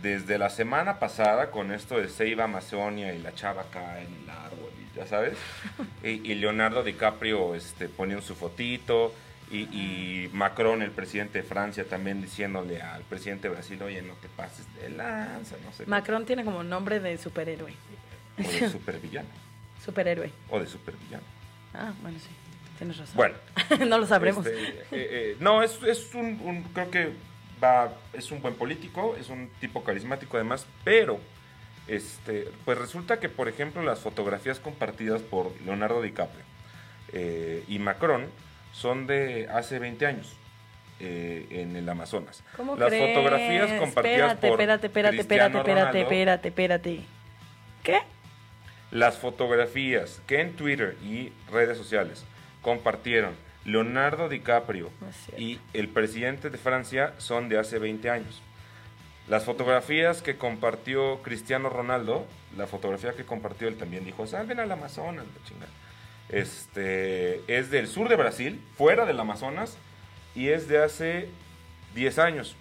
desde la semana pasada con esto de Seiba Amazonia y la chava acá en el árbol, ya sabes, (laughs) y, y Leonardo DiCaprio este, poniendo su fotito, y, y Macron, el presidente de Francia, también diciéndole al presidente de Brasil, oye, no te pases de lanza, no sé. qué". Macron tiene como nombre de superhéroe. O de (laughs) supervillano, Superhéroe. o de supervillano. Ah, bueno, sí. Tienes razón. Bueno, (laughs) no lo sabremos. Este, eh, eh, no, es, es un, un- creo que va, es un buen político, es un tipo carismático además, pero este, pues resulta que, por ejemplo, las fotografías compartidas por Leonardo DiCaprio eh, y Macron son de hace 20 años eh, en el Amazonas. ¿Cómo las crees? fotografías compartidas espérate, por espérate, espérate, Cristiano espérate, espérate, espérate, espérate. ¿Qué? Las fotografías que en Twitter y redes sociales compartieron Leonardo DiCaprio No y el presidente de Francia son de hace 20 años. Las fotografías que compartió Cristiano Ronaldo, la fotografía que compartió él también dijo, salven al Amazonas, la chingada. Este, es del sur de Brasil, fuera del Amazonas, y es de hace 10 años.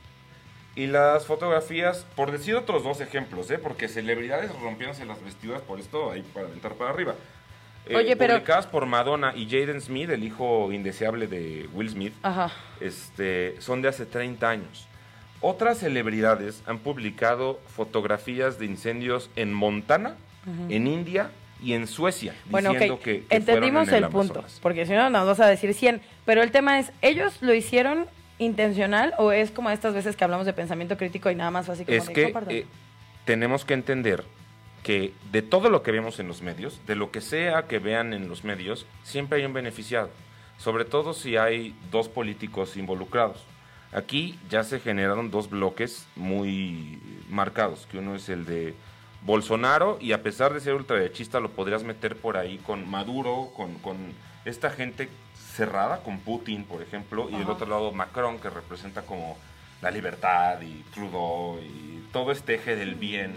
Y las fotografías, por decir otros dos ejemplos, ¿eh? porque celebridades rompiéndose las vestiduras por esto, ahí para aventar para arriba. Eh, Oye, pero- Publicadas por Madonna y Jaden Smith, el hijo indeseable de Will Smith, Ajá. este, son de hace 30 años. Otras celebridades han publicado fotografías de incendios en Montana, en India y en Suecia, Bueno, diciendo ok. que, que Entendimos en el punto. Porque si no, nos vas a decir 100. Pero el tema es, ¿ellos lo hicieron intencional o es como estas veces que hablamos de pensamiento crítico y nada más así como Es de, que "Compartan"? eh, tenemos que entender que de todo lo que vemos en los medios, de lo que sea que vean en los medios, siempre hay un beneficiado. Sobre todo si hay dos políticos involucrados. Aquí ya se generaron dos bloques muy marcados, que uno es el de Bolsonaro y a pesar de ser ultraderechista lo podrías meter por ahí con Maduro, con, con esta gente cerrada, con Putin, por ejemplo, y del otro lado Macron, que representa como la libertad y Trudeau y todo este eje del bien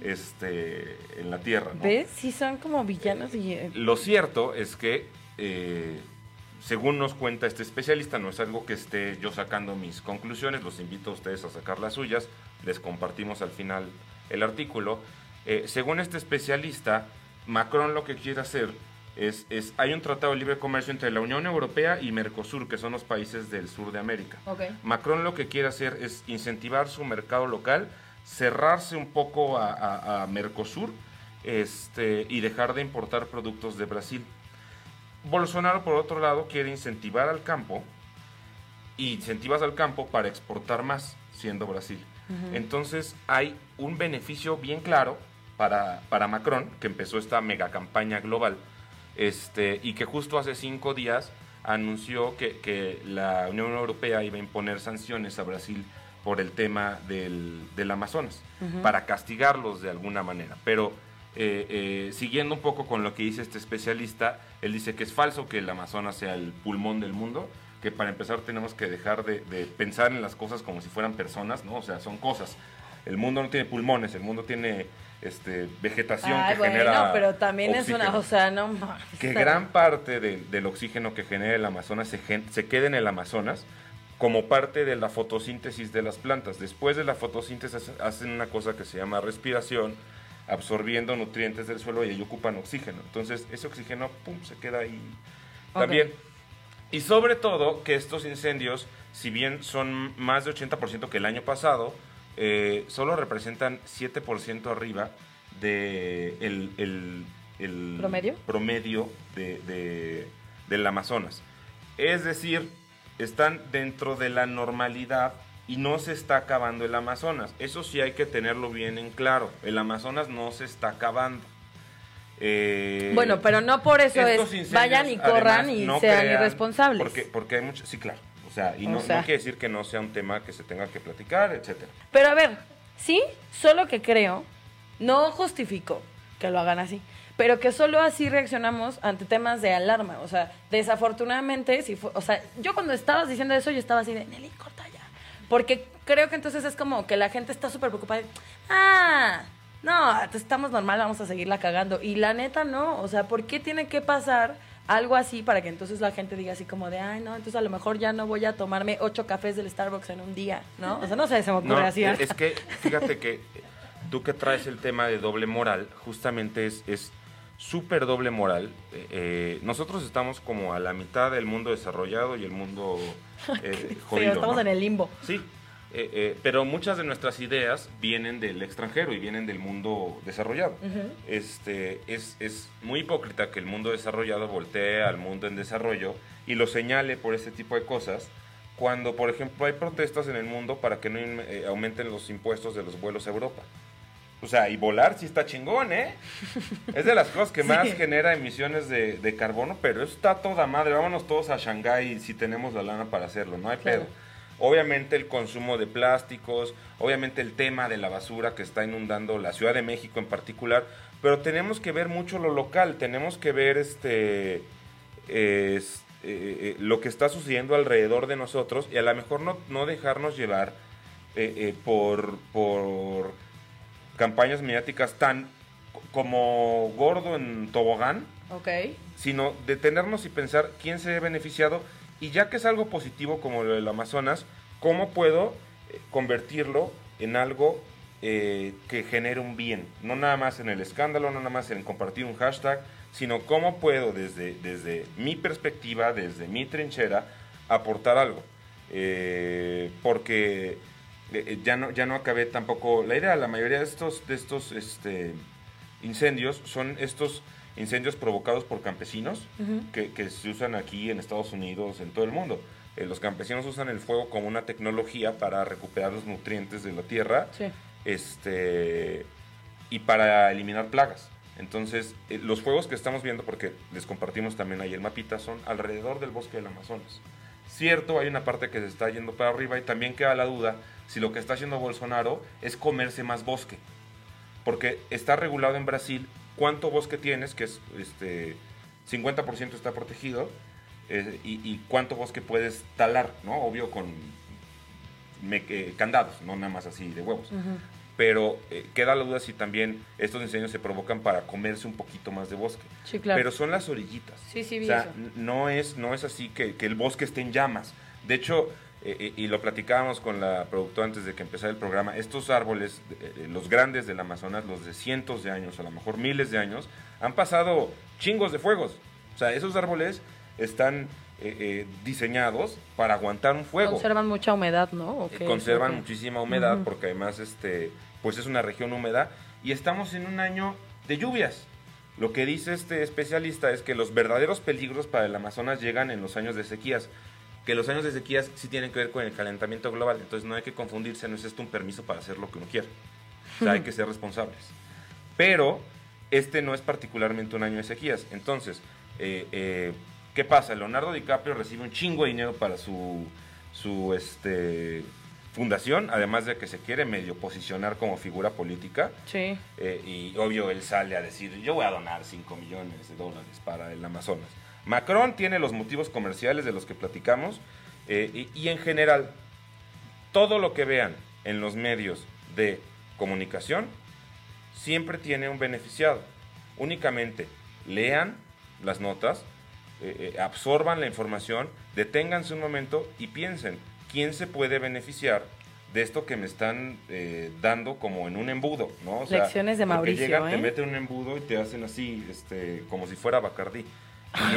este, en la tierra. ¿no? ¿Ves? Sí son como villanos y... eh, Lo cierto es que, eh, según nos cuenta este especialista, no es algo que esté yo sacando mis conclusiones, los invito a ustedes a sacar las suyas, les compartimos al final el artículo. Eh, según este especialista, Macron lo que quiere hacer es, es, hay un tratado de libre comercio entre la Unión Europea y Mercosur, que son los países del sur de América. Macron lo que quiere hacer es incentivar su mercado local cerrarse un poco a, a- a Mercosur este, y dejar de importar productos de Brasil. Bolsonaro, por otro lado, quiere incentivar al campo y incentivas al campo para exportar más, siendo Brasil. Entonces hay un beneficio bien claro para, para Macron, que empezó esta mega campaña global, este, y que justo hace cinco días anunció que, que la Unión Europea iba a imponer sanciones a Brasil por el tema del, del Amazonas, para castigarlos de alguna manera. Pero eh, eh, siguiendo un poco con lo que dice este especialista, él dice que es falso que el Amazonas sea el pulmón del mundo, que para empezar tenemos que dejar de, de pensar en las cosas como si fueran personas, ¿no? O sea, son cosas. El mundo no tiene pulmones, el mundo tiene este, vegetación Ay, que bueno, genera pero también es una, oxígeno. o sea, no mames. que gran parte de- del oxígeno que genera el Amazonas se, gen- se queda en el Amazonas como parte de la fotosíntesis de las plantas. Después de la fotosíntesis hacen una cosa que se llama respiración, absorbiendo nutrientes del suelo y ahí ocupan oxígeno. Entonces ese oxígeno, pum, se queda ahí Ok. también. Y sobre todo que estos incendios, si bien son más de 80% que el año pasado, eh, solo representan 7% arriba de el, el- el ¿Promedio? promedio de, de- del Amazonas. Es decir, están dentro de la normalidad y no se está acabando el Amazonas. Eso sí hay que tenerlo bien en claro. El Amazonas no se está acabando. Eh, Bueno, pero no por eso es vayan y corran además, y no sean crean- irresponsables. Porque, porque hay mucho, sí, claro. O sea, y O no, sea. no quiere decir que no sea un tema que se tenga que platicar, etcétera. Pero a ver, sí, solo que creo, no justifico que lo hagan así, pero que solo así reaccionamos ante temas de alarma. O sea, desafortunadamente, si fue, o sea, yo cuando estabas diciendo eso, yo estaba así de, Nelly, corta ya. Porque creo que entonces es como que la gente está súper preocupada. de, ah, no, estamos normal, vamos a seguirla cagando. Y la neta no, o sea, ¿por qué tiene que pasar algo así para que entonces la gente diga así como de, ay, no, entonces a lo mejor ya no voy a tomarme ocho cafés del Starbucks en un día, ¿no? O sea, no sé, se me ocurre No, así. es es que, fíjate que tú que traes el tema de doble moral, justamente es es súper doble moral. Eh, eh, nosotros estamos como a la mitad del mundo desarrollado y el mundo eh, (laughs) Sí, jodido. estamos ¿no? en el limbo. Sí, eh, eh, pero muchas de nuestras ideas vienen del extranjero y vienen del mundo desarrollado. este, es, es muy hipócrita que el mundo desarrollado voltee al mundo en desarrollo y lo señale por este tipo de cosas, cuando, por ejemplo, hay protestas en el mundo para que no in- eh, aumenten los impuestos de los vuelos a Europa. O sea, y volar sí está chingón, ¿eh? Es de las cosas que (laughs) más Sí. genera emisiones de, de carbono, pero eso está toda madre. Vámonos todos a Shanghái si tenemos la lana para hacerlo, no hay Claro. pedo. Obviamente el consumo de plásticos, obviamente el tema de la basura que está inundando la Ciudad de México en particular, pero tenemos que ver mucho lo local, tenemos que ver este es, eh, eh, lo que está sucediendo alrededor de nosotros y a lo mejor no, no dejarnos llevar eh, eh, por, por campañas mediáticas tan co- como gordo en tobogán, Ok. sino detenernos y pensar quién se ve beneficiado y ya que es algo positivo como lo del Amazonas, ¿cómo puedo eh, convertirlo en algo eh, que genere un bien? No nada más en el escándalo, no nada más en compartir un hashtag, sino cómo puedo desde, desde mi perspectiva, desde mi trinchera, aportar algo. Eh, porque ya, no, ya no acabé tampoco la idea, la mayoría de estos, de estos este, incendios son estos incendios provocados por campesinos que, que se usan aquí en Estados Unidos, en todo el mundo. Eh, los campesinos usan el fuego como una tecnología para recuperar los nutrientes de la tierra Sí. este, y para eliminar plagas. Entonces, eh, los fuegos que estamos viendo, porque les compartimos también ahí el mapita, son alrededor del bosque del Amazonas. Cierto, hay una parte que se está yendo para arriba y también queda la duda si lo que está haciendo Bolsonaro es comerse más bosque. Porque está regulado en Brasil cuánto bosque tienes, que es este 50% está protegido, eh, y, y cuánto bosque puedes talar, ¿no? Obvio con me- eh, candados, no nada más así de huevos. Ujú. Pero eh, queda la duda si también estos incendios se provocan para comerse un poquito más de bosque. Sí, claro. Pero son las orillitas. Sí, sí, vi O sea, eso. no es, no es así que, que el bosque esté en llamas. De hecho, eh, y lo platicábamos con la productora antes de que empezara el programa, estos árboles, eh, eh, los grandes del Amazonas, los de cientos de años, a lo mejor miles de años, han pasado chingos de fuegos. O sea, esos árboles están eh, diseñados para aguantar un fuego. Conservan mucha humedad, ¿no? Conservan muchísima humedad porque además este pues es una región húmeda y estamos en un año de lluvias. Lo que dice este especialista es que los verdaderos peligros para el Amazonas llegan en los años de sequías. Que los años de sequías sí tienen que ver con el calentamiento global, entonces no hay que confundirse, no es esto un permiso para hacer lo que uno quiera. O sea, hay que ser responsables. Pero este no es particularmente un año de sequías. Entonces, eh, eh, ¿qué pasa? Leonardo DiCaprio recibe un chingo de dinero para su, su este, fundación, además de que se quiere medio posicionar como figura política. Sí. Eh, y obvio, él sale a decir, yo voy a donar 5 millones de dólares para el Amazonas. Macron tiene los motivos comerciales de los que platicamos eh, y, y en general, todo lo que vean en los medios de comunicación siempre tiene un beneficiado. Únicamente lean las notas, eh, eh, absorban la información, deténganse un momento y piensen, ¿quién se puede beneficiar de esto que me están eh, dando como en un embudo? ¿no? O Lecciones de Mauricio, Llegan, ¿eh? te meten un embudo y te hacen así, este, como si fuera Bacardí.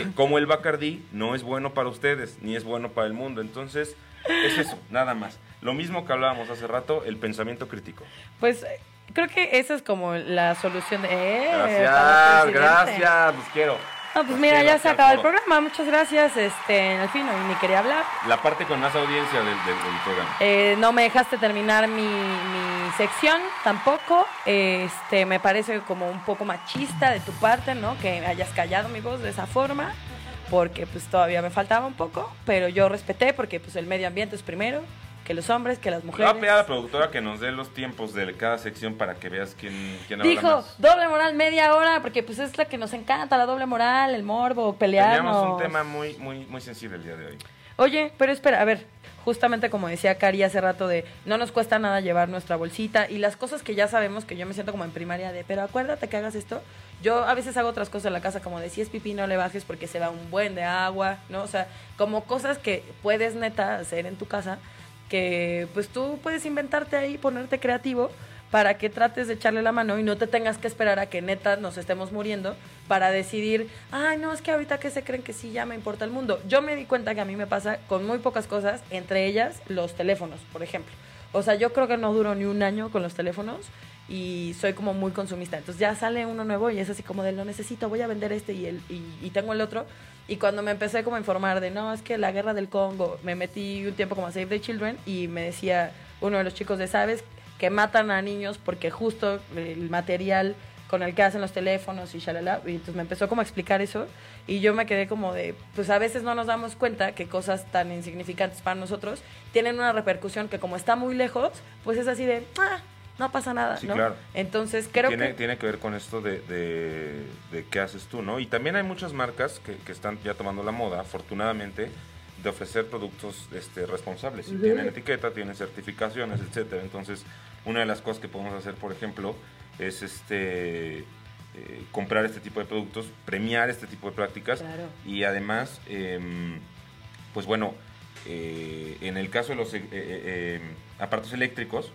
Y como el Bacardí no es bueno para ustedes, ni es bueno para el mundo. Entonces, es eso, nada más. Lo mismo que hablábamos hace rato, el pensamiento crítico. Pues eh, creo que esa es como la solución de... ¡Eh! Gracias, gracias, los quiero. No, pues Los mira, quiero, ya se acaba el programa. Muchas gracias. Este, en el fin, ni quería hablar. La parte con más audiencia del, del- del programa. Eh, no me dejaste terminar mi, mi sección tampoco. Este, me parece como un poco machista de tu parte, ¿no? Que hayas callado mi voz de esa forma, porque pues todavía me faltaba un poco, pero yo respeté porque pues el medio ambiente es primero, que los hombres, que las Le voy mujeres. a pedir a la productora que nos dé los tiempos de cada sección para que veas quién, quién habla Dijo, más. doble moral media hora, porque pues es la que nos encanta, la doble moral, el morbo, pelearnos. Teníamos un tema muy, muy, muy sensible el día de hoy. Oye, pero espera, a ver, justamente como decía Cari hace rato de no nos cuesta nada llevar nuestra bolsita y las cosas que ya sabemos que yo me siento como en primaria de, pero acuérdate que hagas esto. Yo a veces hago otras cosas en la casa como de si es pipí no le bajes porque se va un buen de agua, ¿no? O sea, como cosas que puedes neta hacer en tu casa que pues tú puedes inventarte ahí, ponerte creativo para que trates de echarle la mano y no te tengas que esperar a que neta nos estemos muriendo para decidir, ay, no, es que ahorita que se creen que sí, ya me importa el mundo. Yo me di cuenta que a mí me pasa con muy pocas cosas, entre ellas los teléfonos, por ejemplo. O sea, yo creo que no duro ni un año con los teléfonos y soy como muy consumista. Entonces ya sale uno nuevo y es así como de lo necesito, voy a vender este y, el, y, tengo el otro. Y cuando me empecé como a informar de, no, es que la guerra del Congo, me metí un tiempo como a Save the Children y me decía uno de los chicos de, ¿sabes? Que matan a niños porque justo el material con el que hacen los teléfonos y shalala. Y entonces me empezó como a explicar eso y yo me quedé como de, pues a veces no nos damos cuenta que cosas tan insignificantes para nosotros tienen una repercusión que como está muy lejos, pues es así de, ah, no pasa nada, Sí, ¿no? claro. Entonces creo tiene, que... tiene que ver con esto de, de, de qué haces tú, ¿no? Y también hay muchas marcas que, que están ya tomando la moda, afortunadamente, de ofrecer productos este, responsables. Y Ujú. Tienen etiqueta, tienen certificaciones, etcétera. Entonces, una de las cosas que podemos hacer, por ejemplo, es este eh, comprar este tipo de productos, premiar este tipo de prácticas Claro. y además, em, pues bueno, eh, en el caso de los eh, aparatos eléctricos,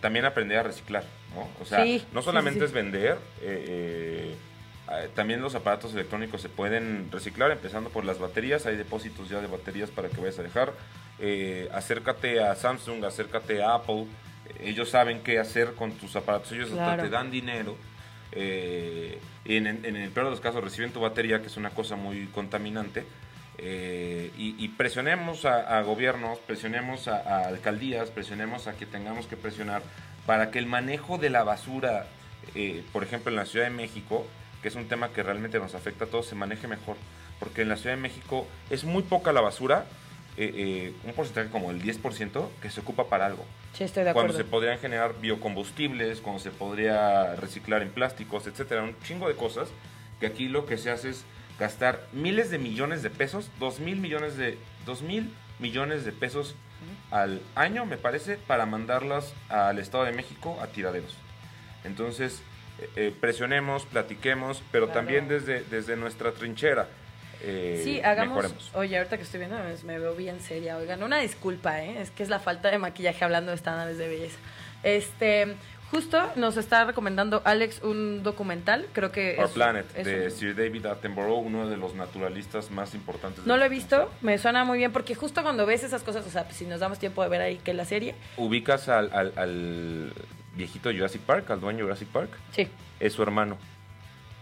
también aprender a reciclar, ¿no? O sea, Sí, no solamente sí. es vender, también los aparatos electrónicos se pueden reciclar, empezando por las baterías, hay depósitos ya de baterías para que vayas a dejar. Acércate a Samsung, acércate a Apple, ellos saben qué hacer con tus aparatos, ellos hasta Claro. te dan dinero. eh, en, en- en el peor de los casos reciben tu batería, que es una cosa muy contaminante. eh, y, y presionemos a, a gobiernos, presionemos a, a alcaldías, presionemos a que tengamos que presionar para que el manejo de la basura, eh, por ejemplo en la Ciudad de México, que es un tema que realmente nos afecta a todos, se maneje mejor. Porque en la Ciudad de México es muy poca la basura, eh, eh, un porcentaje como el 10% que se ocupa para algo Sí, estoy de cuando acuerdo. se podrían generar biocombustibles, cuando se podría reciclar en plásticos, etcétera, un chingo de cosas que aquí lo que se hace es gastar miles de millones de pesos, dos mil millones de dos mil millones de pesos al año, me parece, para mandarlas al Estado de México a tiraderos. Entonces, eh, eh, presionemos, platiquemos, pero Claro. también desde, desde nuestra trinchera. Eh, Sí, hagamos. mejoremos. Oye, ahorita que estoy viendo, me, veo bien seria. Oigan, una disculpa, ¿eh? Es que es la falta de maquillaje hablando de estándares de belleza. Este. Justo nos está recomendando Alex un documental, creo que Our es- Planet, es de un- Sir David Attenborough, uno de los naturalistas más importantes. No lo he visto, me suena muy bien porque justo cuando ves esas cosas, o sea, pues, si nos damos tiempo de ver ahí que la serie, ubicas al, al, al- viejito Jurassic Park, al dueño de Jurassic Park, Sí. es su hermano.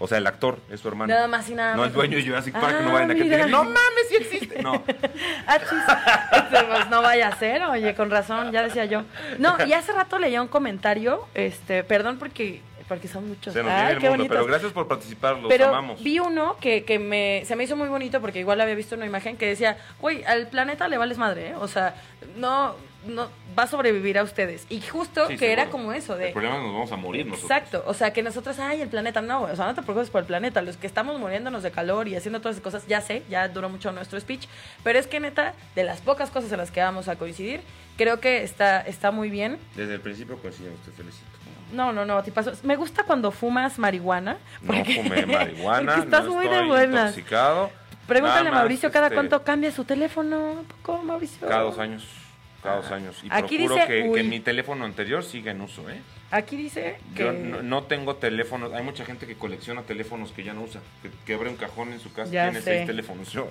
O sea, el actor es su hermano. Nada más y nada No menos. el dueño de Jurassic Park, Ah, no vayan a que digan, no (laughs) mames, sí existe. No, (laughs) Ah, chis. Este, pues, no vaya a ser, oye, con razón, ya decía yo. No, y hace rato leía un comentario, este, perdón porque, porque son muchos. se nos Ay, el qué mundo, pero gracias por participar, los Pero amamos. vi uno que, que me, se me hizo muy bonito porque igual había visto una imagen que decía, güey, al planeta le vales madre, ¿eh? O sea, no, no va a sobrevivir a ustedes. Y justo Sí, que era como eso de... El problema es que nos vamos a morir nosotros. Exacto, o sea, que nosotros, ay, el planeta, no, o sea, no te preocupes por el planeta, los que estamos muriéndonos de calor y haciendo todas esas cosas, ya sé, ya duró mucho nuestro speech, pero es que neta, de las pocas cosas en las que vamos a coincidir, creo que está, está muy bien. Desde el principio coincidimos, te felicito. No, no, no. Me gusta cuando fumas marihuana. No fumé (laughs) marihuana, porque estás no muy de buenas. intoxicado. Pregúntale a Mauricio cada este, cuánto cambia su teléfono. ¿Poco, Mauricio? Cada dos años. Cada dos años. Y Aquí procuro dice, que, que mi teléfono anterior siga en uso, ¿eh? Aquí dice que... Yo no, no tengo teléfonos. Hay mucha gente que colecciona teléfonos que ya no usa. Que, que abre un cajón en su casa Ya tiene sé. seis teléfonos. Yo,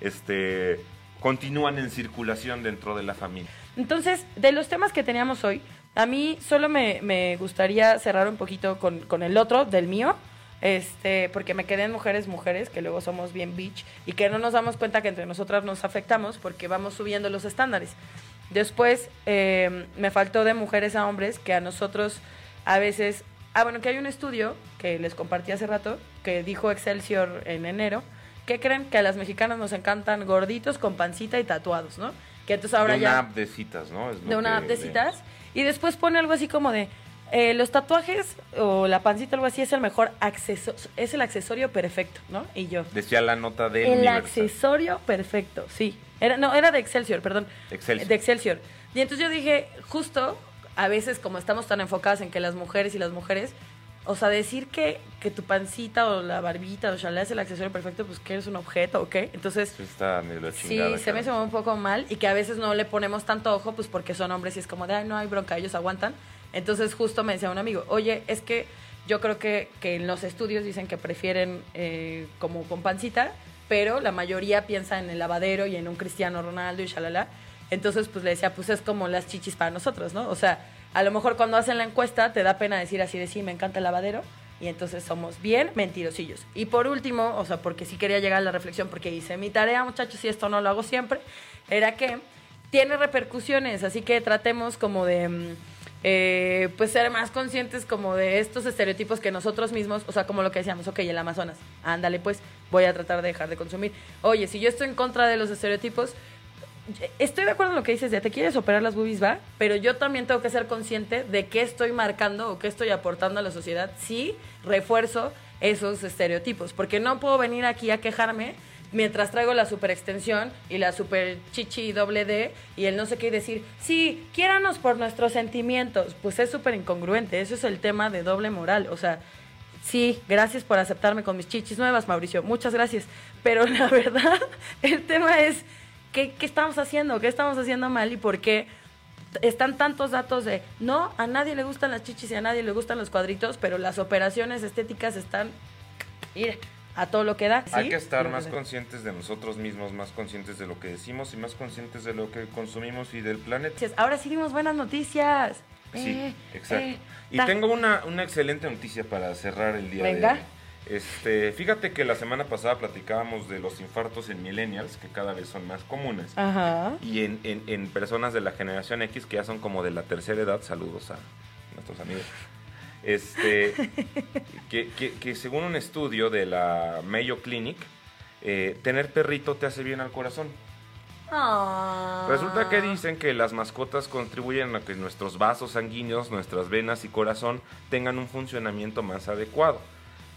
este, continúan en circulación dentro de la familia. Entonces, de los temas que teníamos hoy, a mí solo me, me gustaría cerrar un poquito con, con el otro, del mío, este, porque me quedé en mujeres, mujeres, que luego somos bien bitch, y que no nos damos cuenta que entre nosotras nos afectamos porque vamos subiendo los estándares. Después, eh, me faltó de mujeres a hombres, que a nosotros a veces... Ah, bueno, que hay un estudio que les compartí hace rato, que dijo Excelsior en enero, que creen que a las mexicanas nos encantan gorditos con pancita y tatuados, ¿no? Que entonces ahora de ya una app de citas, ¿no? Es de una que app de citas y después pone algo así como de eh, los tatuajes o la pancita algo así es el mejor acceso es el accesorio perfecto no y yo Decía la nota de el Universal. accesorio perfecto sí era no era de Excelsior perdón Excelsior. de Excelsior y entonces yo dije justo a veces como estamos tan enfocadas en que las mujeres y las mujeres o sea, decir que, que tu pancita o la barbita o chalá es el accesorio perfecto, pues que eres un objeto o qué. Entonces, Sí, está medio Sí, se me hizo un poco mal y que a veces no le ponemos tanto ojo, pues porque son hombres y es como de, ay, no hay bronca, ellos aguantan. Entonces justo me decía un amigo, oye, es que yo creo que, que en los estudios dicen que prefieren eh, como con pancita, pero la mayoría piensa en el lavadero y en un Cristiano Ronaldo y shalala. Entonces, pues le decía, pues es como las chichis para nosotros, ¿no? O sea, a lo mejor cuando hacen la encuesta te da pena decir así de sí, me encanta el lavadero. Y entonces somos bien mentirosillos. Y por último, o sea, porque sí quería llegar a la reflexión, porque hice mi tarea, muchachos, y esto no lo hago siempre, era que tiene repercusiones, así que tratemos como de, mm, eh, pues ser más conscientes como de estos estereotipos que nosotros mismos, o sea, como lo que decíamos, ok, el Amazonas, ándale pues, voy a tratar de dejar de consumir. Oye, si yo estoy en contra de los estereotipos, Estoy de acuerdo en lo que dices de te quieres operar las boobies, va, pero yo también tengo que ser consciente de qué estoy marcando o qué estoy aportando a la sociedad si refuerzo esos estereotipos, porque no puedo venir aquí a quejarme mientras traigo la super extensión y la super chichi doble D y el no sé qué decir, sí, quiéranos por nuestros sentimientos, pues es súper incongruente, eso es el tema de doble moral, o sea, Sí, gracias por aceptarme con mis chichis nuevas, Mauricio. Muchas gracias. Pero la (laughs) verdad, el tema es ¿qué, qué estamos haciendo? ¿Qué estamos haciendo mal? ¿Y por qué están tantos datos de no, a nadie le gustan las chichis y a nadie le gustan los cuadritos, pero las operaciones estéticas están, mire, a todo lo que da? Hay ¿sí? que estar más conscientes de nosotros mismos, más conscientes de lo que decimos y más conscientes de lo que consumimos y del planeta. Ahora sí dimos buenas noticias. Sí, Eh, exacto. eh, y tengo una, una excelente noticia para cerrar el día Venga. de hoy. Este, fíjate que la semana pasada platicábamos de los infartos en millennials, que cada vez son más comunes. Ajá. Y en, en- en personas de la generación X, que ya son como de la tercera edad, saludos a nuestros amigos. Este, que, que- que según un estudio de la Mayo Clinic, eh, tener perrito te hace bien al corazón. Ah. Resulta que dicen que las mascotas contribuyen a que nuestros vasos sanguíneos, nuestras venas y corazón tengan un funcionamiento más adecuado.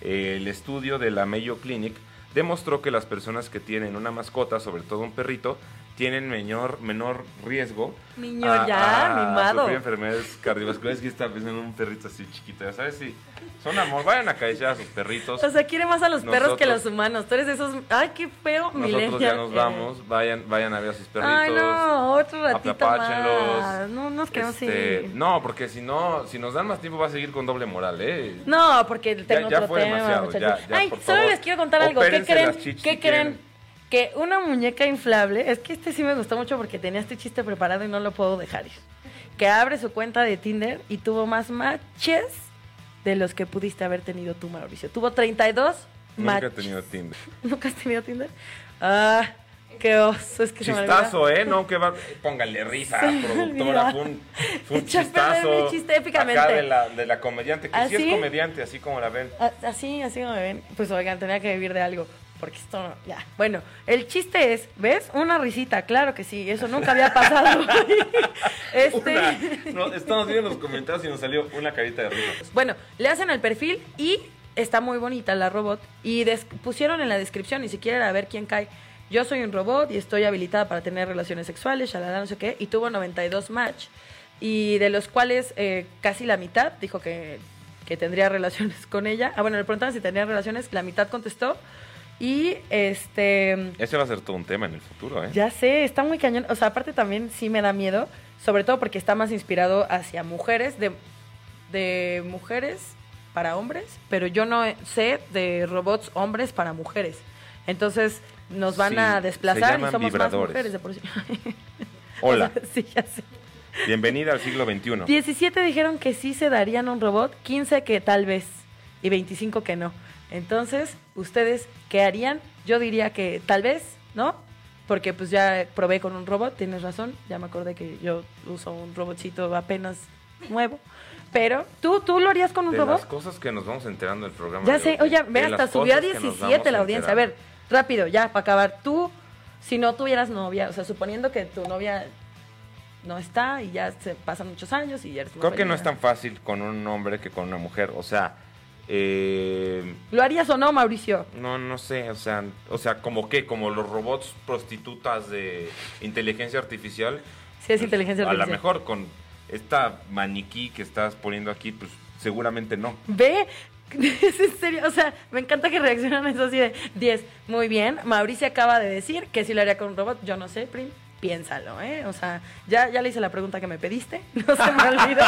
El estudio de la Mayo Clinic demostró que las personas que tienen una mascota, sobre todo un perrito, tienen menor, menor riesgo Niño ya, mimado. sufrir enfermedades cardiovasculares. que está pensando en un perrito así chiquito, ya sabes, sí. Son amor, vayan a acariciar a sus perritos. O sea, quiere más a los perros que a Nosotros- los humanos. Tú eres de esos. Ay, qué feo, Nosotros ya nos vamos, vayan, vayan a ver a sus perritos. Ay, no, otro ratito más. No, nos quedamos Este, sin... No, porque si no, si nos dan más tiempo va a seguir con doble moral, ¿eh? No, porque tengo ya otro fue tema, demasiado, ya, ya, Ay, solo favor. les quiero contar algo. ¿Qué creen? ¿Qué creen? Que una muñeca inflable, es que este sí me gustó mucho porque tenía este chiste preparado y no lo puedo dejar ir. que abre su cuenta de Tinder y tuvo más matches de los que pudiste haber tenido tú, Mauricio. Tuvo 32 Nunca he matches. tenido Tinder. (laughs) ¿Nunca has tenido Tinder? Ah, qué oso, es que se me. Chistazo, ¿eh? No, que va. Póngale risa, Se productora. Fue un, fue un chistazo. chiste épicamente. Acá de la, de la comediante, que ¿Ah, sí es sí? comediante, así como la ven. Ah, Así, así como me ven. Pues oigan, tenía que vivir de algo. Porque esto no, ya. Bueno, el chiste es, ¿ves? Una risita, claro que sí, eso nunca había pasado. (laughs) (laughs) este. No, estamos viendo los comentarios y nos salió una carita de risa. bueno, le hacen el perfil y está muy bonita la robot. Y des- pusieron en la descripción, ni siquiera a ver quién cae. Yo soy un robot y estoy habilitada para tener relaciones sexuales, shalala, no sé qué. Y tuvo 92 match. Y de los cuales eh, casi la mitad dijo que, que tendría relaciones con ella. Ah, bueno, le preguntaban si tenía relaciones, la mitad contestó. Y este. Ese va a ser todo un tema en el futuro, ¿eh? Ya sé, está muy cañón. O sea, aparte también sí me da miedo, sobre todo porque está más inspirado hacia mujeres, de, de mujeres para hombres, pero yo no sé de robots hombres para mujeres. Entonces nos van Sí, a desplazar y somos vibradores. más mujeres de por sí. (laughs) Hola, (laughs) sí, ya sé. bienvenida al siglo XXI. 17 dijeron que sí se darían un robot, 15 que tal vez y 25 que no. Entonces, ¿ustedes qué harían? Yo diría que tal vez, ¿no? Porque pues ya probé con un robot, tienes razón, ya me acordé que yo uso un robotcito apenas nuevo. Pero, ¿tú, tú lo harías con un De robot? las cosas que nos vamos enterando del programa. Ya de sé, oye, ve, hasta subió a cosas que nos 17 vamos la audiencia. A ver, rápido, ya, para acabar. Tú, si no tuvieras novia, o sea, suponiendo que tu novia no está y ya se pasan muchos años y ya eres Creo que no es tan fácil con un hombre que con una mujer. O sea, eh, ¿Lo harías o no, Mauricio? no, no sé, o sea, o sea, como que, como los robots prostitutas de inteligencia artificial. Si es inteligencia A lo artificial. mejor con esta maniquí que estás poniendo aquí, pues seguramente no. Ve, (laughs) es en serio, o sea, me encanta que reaccionan eso así de 10. Muy bien, Mauricio acaba de decir que si lo haría con un robot, yo no sé, Prim, piénsalo, ¿eh? O sea, ya, ya le hice la pregunta que me pediste, (laughs) no se me olvidó.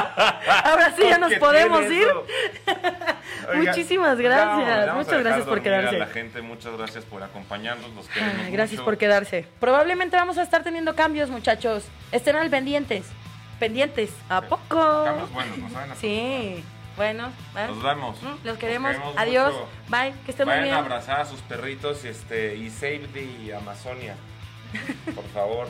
Ahora sí ya nos ¿Qué podemos ir. (laughs) Oiga, Muchísimas vamos, gracias, vamos muchas gracias por a quedarse. la gente, muchas gracias por acompañarnos, los (sighs) gracias mucho. por quedarse. Probablemente vamos a estar teniendo cambios, muchachos. Estén al pendientes. Pendientes. ¿A poco? Cambios buenos, nos saben a Sí. Bueno, ¿eh? Nos vemos. Mm, Los queremos. queremos Adiós. mucho. Bye. Que estén muy Vayan bien. a abrazar a sus perritos este, y save the Amazonia. Por favor.